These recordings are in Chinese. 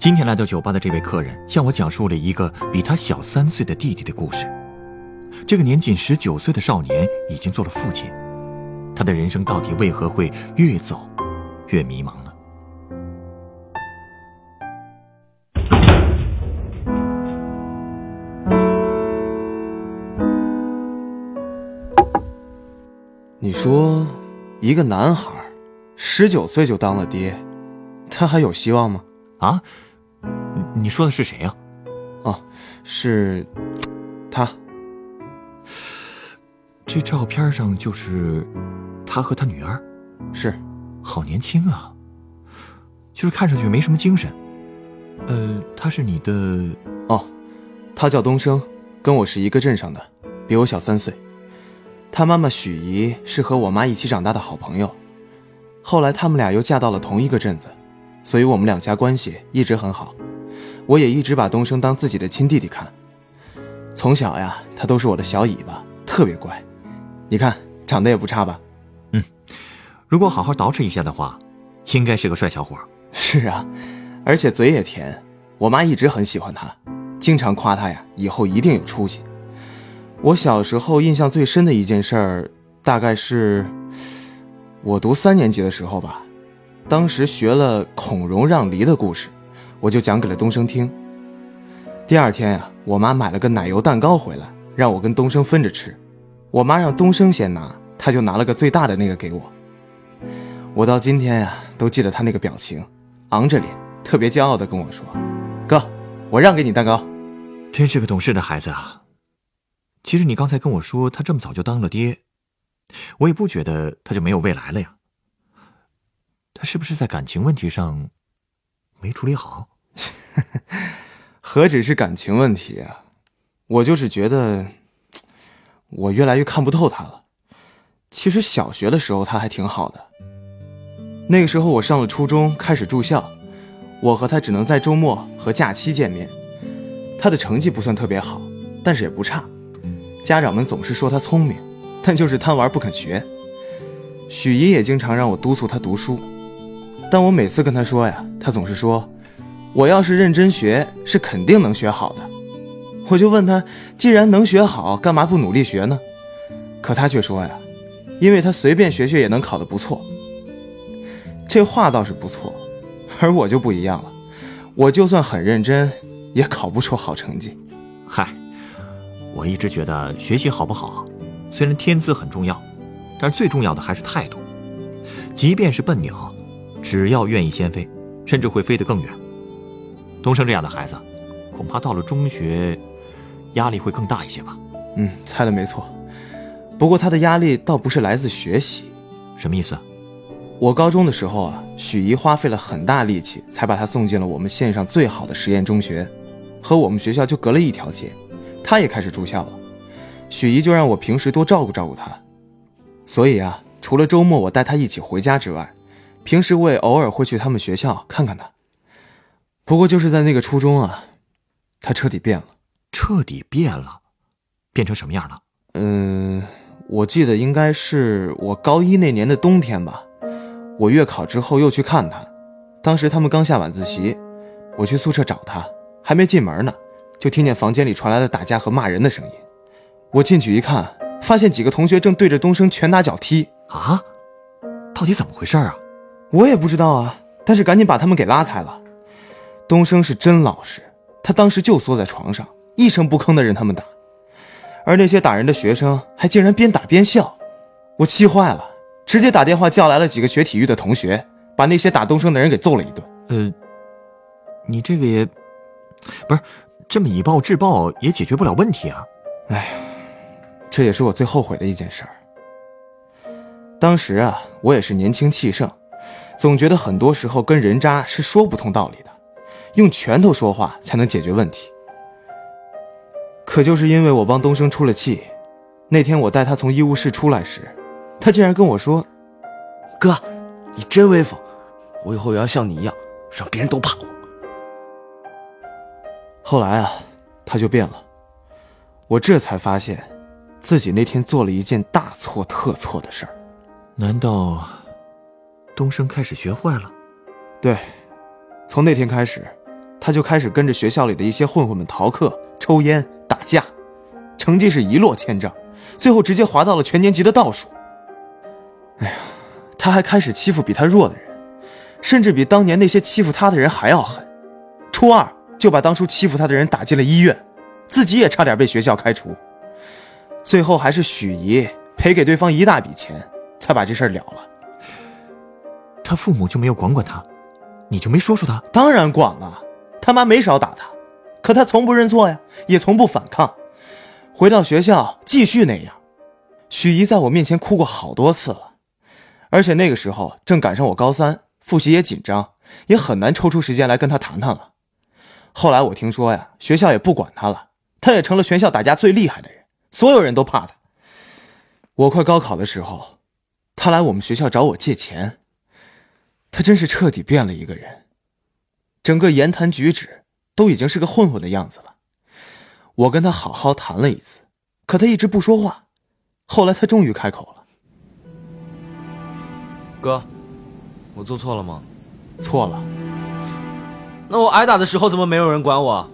今天来到酒吧的这位客人向我讲述了一个比他小三岁的弟弟的故事。这个年仅十九岁的少年已经做了父亲，他的人生到底为何会越走越迷茫呢？你说，一个男孩，十九岁就当了爹，他还有希望吗？啊，你说的是谁呀？哦，是他。这照片上就是他和他女儿，是，好年轻啊，就是看上去没什么精神。呃，他是你的？哦，他叫东升，跟我是一个镇上的，比我小三岁。他妈妈许姨是和我妈一起长大的好朋友，后来他们俩又嫁到了同一个镇子，所以我们两家关系一直很好。我也一直把东升当自己的亲弟弟看，从小呀，他都是我的小尾巴，特别乖。你看，长得也不差吧？嗯，如果好好捯饬一下的话，应该是个帅小伙。是啊，而且嘴也甜。我妈一直很喜欢他，经常夸他呀，以后一定有出息。我小时候印象最深的一件事儿，大概是我读三年级的时候吧。当时学了孔融让梨的故事，我就讲给了东升听。第二天呀，我妈买了个奶油蛋糕回来，让我跟东升分着吃。我妈让东升先拿，他就拿了个最大的那个给我。我到今天呀，都记得他那个表情，昂着脸，特别骄傲地跟我说：“哥，我让给你蛋糕。”真是个懂事的孩子啊。其实你刚才跟我说他这么早就当了爹，我也不觉得他就没有未来了呀。他是不是在感情问题上没处理好？何止是感情问题啊，我就是觉得。我越来越看不透他了。其实小学的时候他还挺好的。那个时候我上了初中，开始住校，我和他只能在周末和假期见面。他的成绩不算特别好，但是也不差。家长们总是说他聪明，但就是贪玩不肯学。许姨也经常让我督促他读书，但我每次跟他说呀，他总是说：“我要是认真学，是肯定能学好的。”我就问他，既然能学好，干嘛不努力学呢？可他却说呀，因为他随便学学也能考得不错。这话倒是不错，而我就不一样了，我就算很认真，也考不出好成绩。嗨，我一直觉得学习好不好，虽然天资很重要，但最重要的还是态度。即便是笨鸟，只要愿意先飞，甚至会飞得更远。东升这样的孩子，恐怕到了中学。压力会更大一些吧？嗯，猜的没错。不过他的压力倒不是来自学习，什么意思？我高中的时候啊，许姨花费了很大力气才把他送进了我们县上最好的实验中学，和我们学校就隔了一条街。他也开始住校了，许姨就让我平时多照顾照顾他。所以啊，除了周末我带他一起回家之外，平时我也偶尔会去他们学校看看他。不过就是在那个初中啊，他彻底变了。彻底变了，变成什么样了？嗯，我记得应该是我高一那年的冬天吧。我月考之后又去看他，当时他们刚下晚自习，我去宿舍找他，还没进门呢，就听见房间里传来了打架和骂人的声音。我进去一看，发现几个同学正对着东升拳打脚踢啊！到底怎么回事啊？我也不知道啊，但是赶紧把他们给拉开了。东升是真老实，他当时就缩在床上。一声不吭的任他们打，而那些打人的学生还竟然边打边笑，我气坏了，直接打电话叫来了几个学体育的同学，把那些打东升的人给揍了一顿。呃，你这个也，不是这么以暴制暴也解决不了问题啊！哎，这也是我最后悔的一件事儿。当时啊，我也是年轻气盛，总觉得很多时候跟人渣是说不通道理的，用拳头说话才能解决问题。可就是因为我帮东升出了气，那天我带他从医务室出来时，他竟然跟我说：“哥，你真威风，我以后也要像你一样，让别人都怕我。”后来啊，他就变了。我这才发现，自己那天做了一件大错特错的事儿。难道东升开始学坏了？对，从那天开始，他就开始跟着学校里的一些混混们逃课、抽烟、打架，成绩是一落千丈，最后直接滑到了全年级的倒数。哎呀，他还开始欺负比他弱的人，甚至比当年那些欺负他的人还要狠。初二就把当初欺负他的人打进了医院，自己也差点被学校开除。最后还是许姨赔给对方一大笔钱，才把这事儿了了。他父母就没有管管他？你就没说说他？当然管了，他妈没少打他，可他从不认错呀，也从不反抗。回到学校继续那样。许姨在我面前哭过好多次了，而且那个时候正赶上我高三，复习也紧张，也很难抽出时间来跟他谈谈了。后来我听说呀，学校也不管他了，他也成了全校打架最厉害的人，所有人都怕他。我快高考的时候，他来我们学校找我借钱。他真是彻底变了一个人，整个言谈举止都已经是个混混的样子了。我跟他好好谈了一次，可他一直不说话。后来他终于开口了：“哥，我做错了吗？错了。那我挨打的时候怎么没有人管我？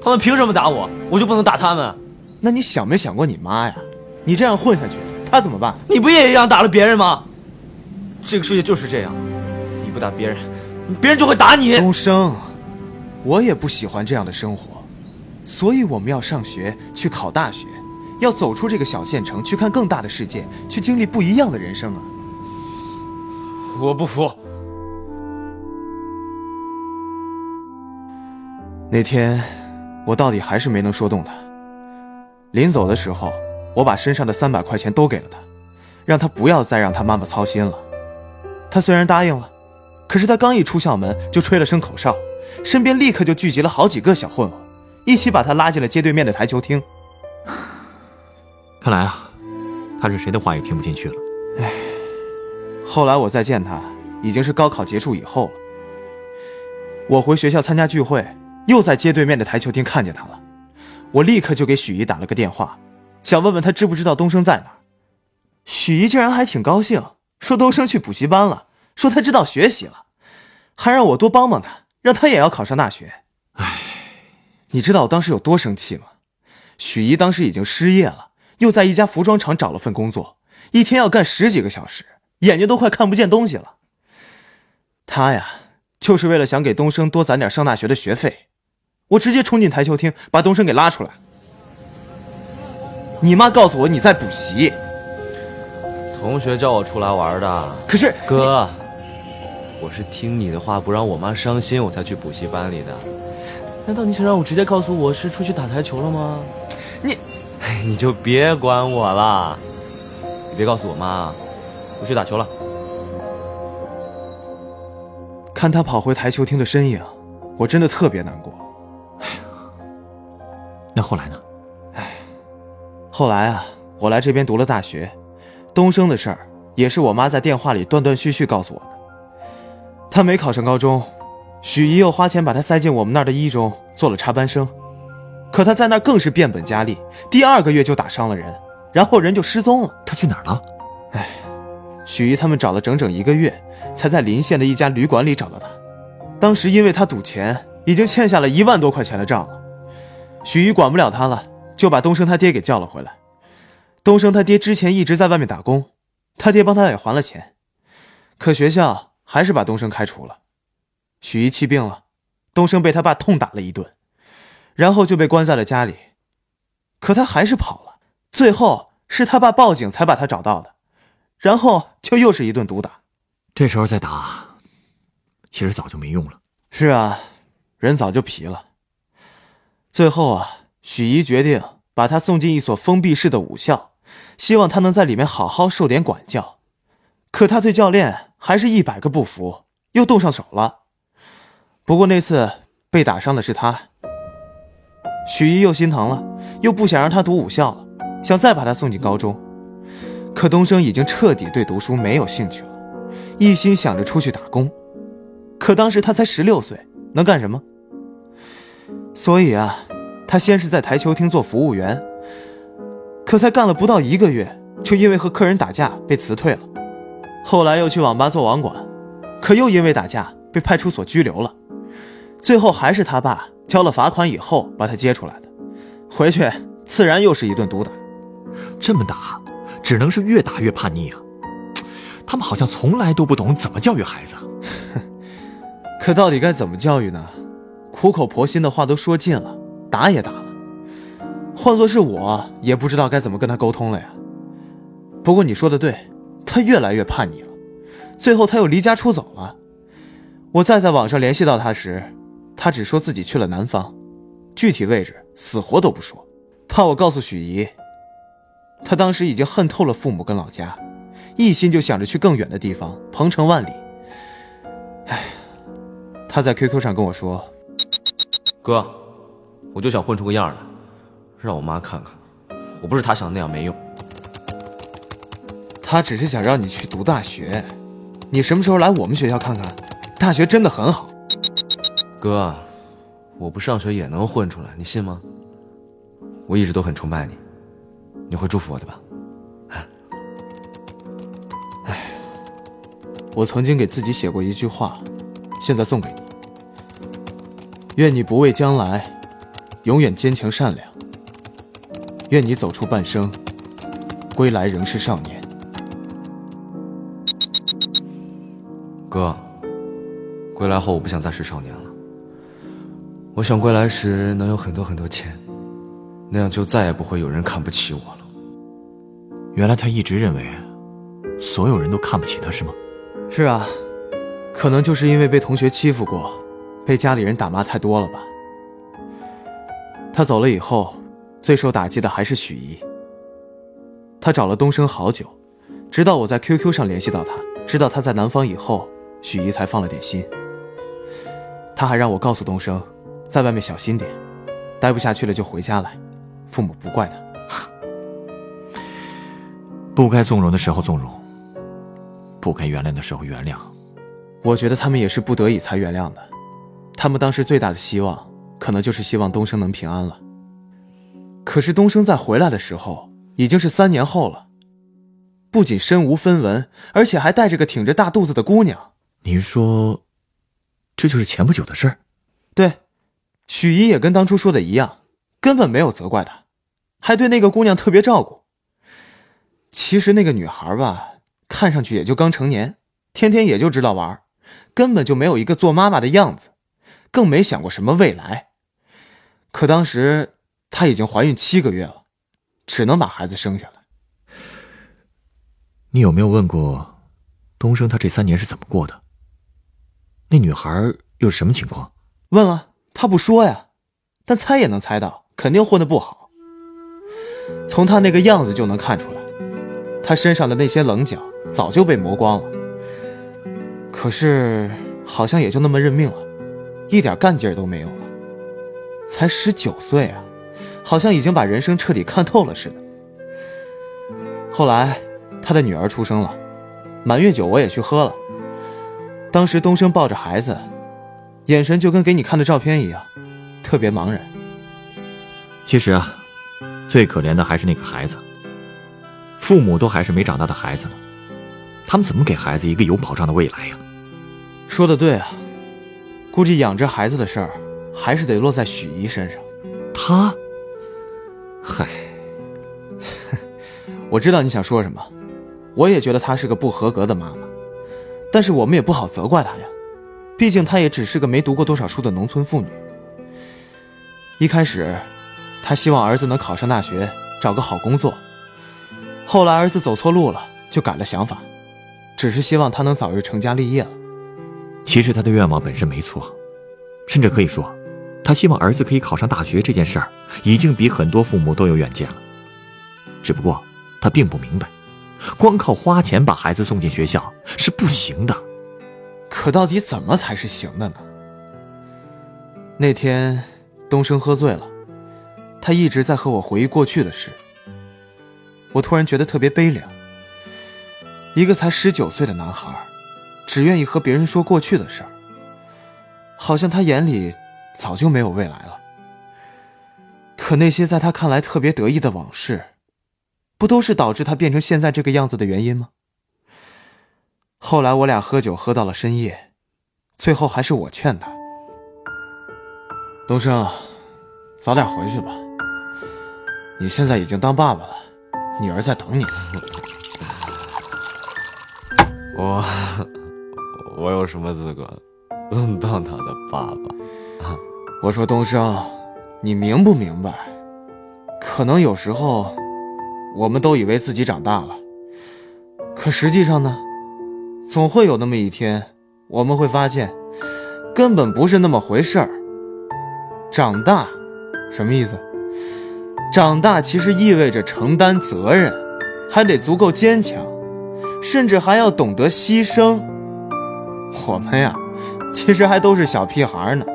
他们凭什么打我？我就不能打他们？那你想没想过你妈呀？你这样混下去，她怎么办？你不也一样打了别人吗？这个世界就是这样。”你不打别人，别人就会打你。东升，我也不喜欢这样的生活，所以我们要上学，去考大学，要走出这个小县城，去看更大的世界，去经历不一样的人生啊！我不服。那天，我到底还是没能说动他。临走的时候，我把身上的三百块钱都给了他，让他不要再让他妈妈操心了。他虽然答应了。可是他刚一出校门，就吹了声口哨，身边立刻就聚集了好几个小混混，一起把他拉进了街对面的台球厅。看来啊，他是谁的话也听不进去了。唉，后来我再见他，已经是高考结束以后了。我回学校参加聚会，又在街对面的台球厅看见他了。我立刻就给许姨打了个电话，想问问他知不知道东升在哪。许姨竟然还挺高兴，说东升去补习班了。说他知道学习了，还让我多帮帮他，让他也要考上大学。唉，你知道我当时有多生气吗？许姨当时已经失业了，又在一家服装厂找了份工作，一天要干十几个小时，眼睛都快看不见东西了。他呀，就是为了想给东升多攒点上大学的学费。我直接冲进台球厅，把东升给拉出来。你妈告诉我你在补习，同学叫我出来玩的。可是哥。我是听你的话，不让我妈伤心，我才去补习班里的。难道你想让我直接告诉我是出去打台球了吗？你，你就别管我了。你别告诉我妈，我去打球了。看他跑回台球厅的身影，我真的特别难过。哎呀，那后来呢？哎，后来啊，我来这边读了大学，东升的事儿也是我妈在电话里断断续续告诉我的。他没考上高中，许姨又花钱把他塞进我们那儿的一中做了插班生，可他在那儿更是变本加厉，第二个月就打伤了人，然后人就失踪了。他去哪儿了？哎，许姨他们找了整整一个月，才在临县的一家旅馆里找到他。当时因为他赌钱，已经欠下了一万多块钱的账了。许姨管不了他了，就把东升他爹给叫了回来。东升他爹之前一直在外面打工，他爹帮他也还了钱，可学校。还是把东升开除了，许一气病了，东升被他爸痛打了一顿，然后就被关在了家里。可他还是跑了，最后是他爸报警才把他找到的，然后就又是一顿毒打。这时候再打，其实早就没用了。是啊，人早就皮了。最后啊，许一决定把他送进一所封闭式的武校，希望他能在里面好好受点管教。可他对教练。还是一百个不服，又动上手了。不过那次被打伤的是他。许一又心疼了，又不想让他读武校了，想再把他送进高中。可东升已经彻底对读书没有兴趣了，一心想着出去打工。可当时他才十六岁，能干什么？所以啊，他先是在台球厅做服务员，可才干了不到一个月，就因为和客人打架被辞退了。后来又去网吧做网管，可又因为打架被派出所拘留了。最后还是他爸交了罚款以后把他接出来的，回去自然又是一顿毒打。这么打，只能是越打越叛逆啊！他们好像从来都不懂怎么教育孩子。可到底该怎么教育呢？苦口婆心的话都说尽了，打也打了，换做是我也不知道该怎么跟他沟通了呀。不过你说的对，他越来越叛逆了，最后他又离家出走了。我再在网上联系到他时，他只说自己去了南方，具体位置死活都不说，怕我告诉许姨。他当时已经恨透了父母跟老家，一心就想着去更远的地方，鹏程万里。哎，他在 QQ 上跟我说。哥，我就想混出个样来，让我妈看看，我不是她想的那样没用。他只是想让你去读大学，你什么时候来我们学校看看？大学真的很好。哥，我不上学也能混出来，你信吗？我一直都很崇拜你，你会祝福我的吧？唉，我曾经给自己写过一句话，现在送给你。愿你不畏将来，永远坚强善良。愿你走出半生，归来仍是少年。哥，归来后我不想再是少年了。我想归来时能有很多很多钱，那样就再也不会有人看不起我了。原来他一直认为，所有人都看不起他，是吗？是啊，可能就是因为被同学欺负过。被家里人打骂太多了吧？他走了以后，最受打击的还是许姨。他找了东升好久，直到我在 QQ 上联系到他，知道他在南方以后，许姨才放了点心。他还让我告诉东升，在外面小心点，待不下去了就回家来，父母不怪他。不该纵容的时候纵容，不该原谅的时候原谅。我觉得他们也是不得已才原谅的。他们当时最大的希望，可能就是希望东升能平安了。可是东升在回来的时候，已经是三年后了。不仅身无分文，而且还带着个挺着大肚子的姑娘。您说，这就是前不久的事儿？对，许姨也跟当初说的一样，根本没有责怪他，还对那个姑娘特别照顾。其实那个女孩吧，看上去也就刚成年，天天也就知道玩，根本就没有一个做妈妈的样子。更没想过什么未来，可当时她已经怀孕七个月了，只能把孩子生下来。你有没有问过东升他这三年是怎么过的？那女孩又是什么情况？问了，她不说呀，但猜也能猜到，肯定混得不好。从他那个样子就能看出来，他身上的那些棱角早就被磨光了。可是好像也就那么认命了。一点干劲都没有了，才十九岁啊，好像已经把人生彻底看透了似的。后来，他的女儿出生了，满月酒我也去喝了。当时东升抱着孩子，眼神就跟给你看的照片一样，特别茫然。其实啊，最可怜的还是那个孩子，父母都还是没长大的孩子呢，他们怎么给孩子一个有保障的未来呀？说的对啊。估计养着孩子的事儿，还是得落在许姨身上。她，嗨，我知道你想说什么。我也觉得她是个不合格的妈妈，但是我们也不好责怪她呀。毕竟她也只是个没读过多少书的农村妇女。一开始，她希望儿子能考上大学，找个好工作。后来儿子走错路了，就改了想法，只是希望他能早日成家立业了。其实他的愿望本身没错，甚至可以说，他希望儿子可以考上大学这件事儿，已经比很多父母都有远见了。只不过他并不明白，光靠花钱把孩子送进学校是不行的。可到底怎么才是行的呢？那天，东升喝醉了，他一直在和我回忆过去的事。我突然觉得特别悲凉。一个才十九岁的男孩，只愿意和别人说过去的事，好像他眼里早就没有未来了。可那些在他看来特别得意的往事，不都是导致他变成现在这个样子的原因吗？后来我俩喝酒喝到了深夜，最后还是我劝他：“东升，早点回去吧。你现在已经当爸爸了，女儿在等你呢。”我我有什么资格当他的爸爸？我说东升，你明不明白？可能有时候，我们都以为自己长大了，可实际上呢，总会有那么一天，我们会发现，根本不是那么回事儿。长大，什么意思？长大其实意味着承担责任，还得足够坚强。甚至还要懂得牺牲。我们呀，其实还都是小屁孩呢，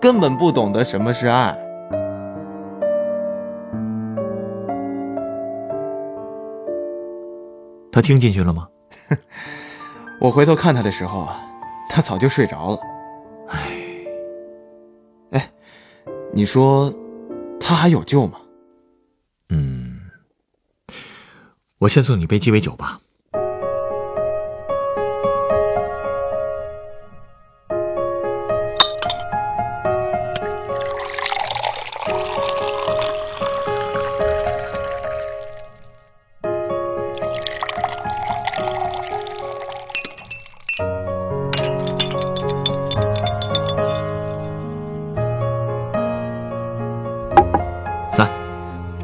根本不懂得什么是爱。他听进去了吗？我回头看他的时候啊，他早就睡着了。唉，哎，你说他还有救吗？嗯，我先送你杯鸡尾酒吧。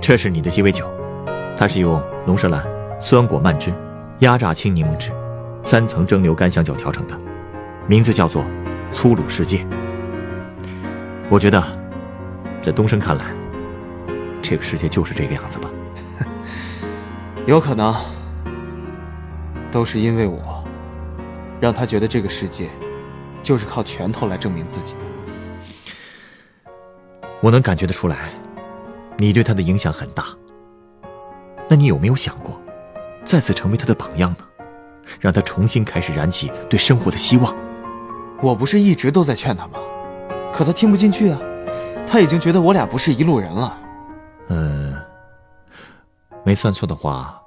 这是你的鸡尾酒，它是用龙舌兰、酸果蔓汁、压榨青柠檬汁、三层蒸馏干香酒调成的，名字叫做“粗鲁世界”。我觉得，在东升看来，这个世界就是这个样子吧。有可能，都是因为我，让他觉得这个世界就是靠拳头来证明自己的。我能感觉得出来。你对他的影响很大，那你有没有想过，再次成为他的榜样呢？让他重新开始燃起对生活的希望。我不是一直都在劝他吗？可他听不进去啊，他已经觉得我俩不是一路人了。嗯，没算错的话，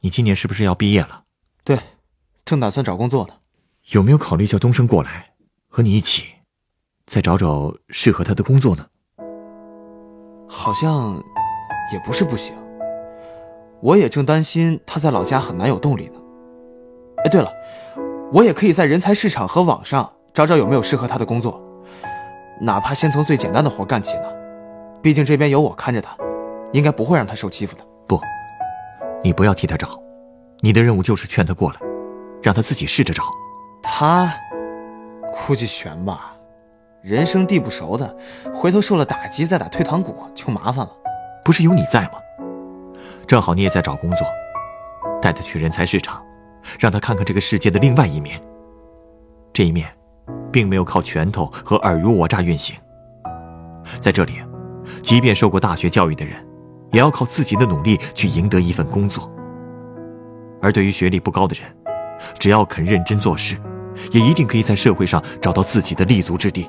你今年是不是要毕业了？对，正打算找工作呢。有没有考虑叫东升过来，和你一起，再找找适合他的工作呢？好像也不是不行，我也正担心他在老家很难有动力呢。哎，对了，我也可以在人才市场和网上找找有没有适合他的工作，哪怕先从最简单的活干起呢。毕竟这边有我看着他，应该不会让他受欺负的。不，你不要替他找，你的任务就是劝他过来，让他自己试着找。他估计悬吧。人生地不熟的，回头受了打击再打退堂鼓就麻烦了。不是有你在吗？正好你也在找工作，带他去人才市场，让他看看这个世界的另外一面。这一面，并没有靠拳头和尔虞我诈运行。在这里，即便受过大学教育的人，也要靠自己的努力去赢得一份工作。而对于学历不高的人，只要肯认真做事，也一定可以在社会上找到自己的立足之地。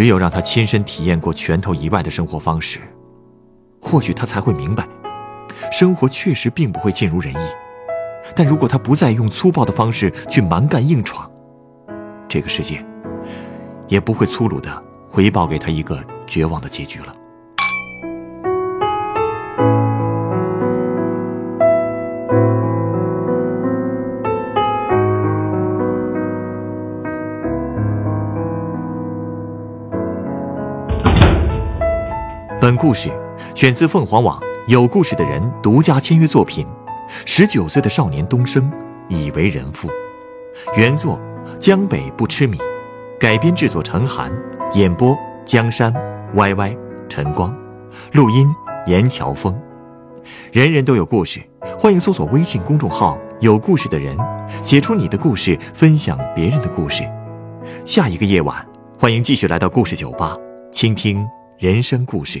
只有让他亲身体验过拳头以外的生活方式，或许他才会明白，生活确实并不会尽如人意。但如果他不再用粗暴的方式去蛮干硬闯，这个世界也不会粗鲁的回报给他一个绝望的结局了。本故事选自凤凰网有故事的人独家签约作品，《十九岁的少年东升已为人父》，原作江北不吃米，改编制作陈寒，演播江山 Y Y 晨光，录音严乔峰。人人都有故事，欢迎搜索微信公众号“有故事的人”，写出你的故事，分享别人的故事。下一个夜晚，欢迎继续来到故事酒吧，倾听。人生故事。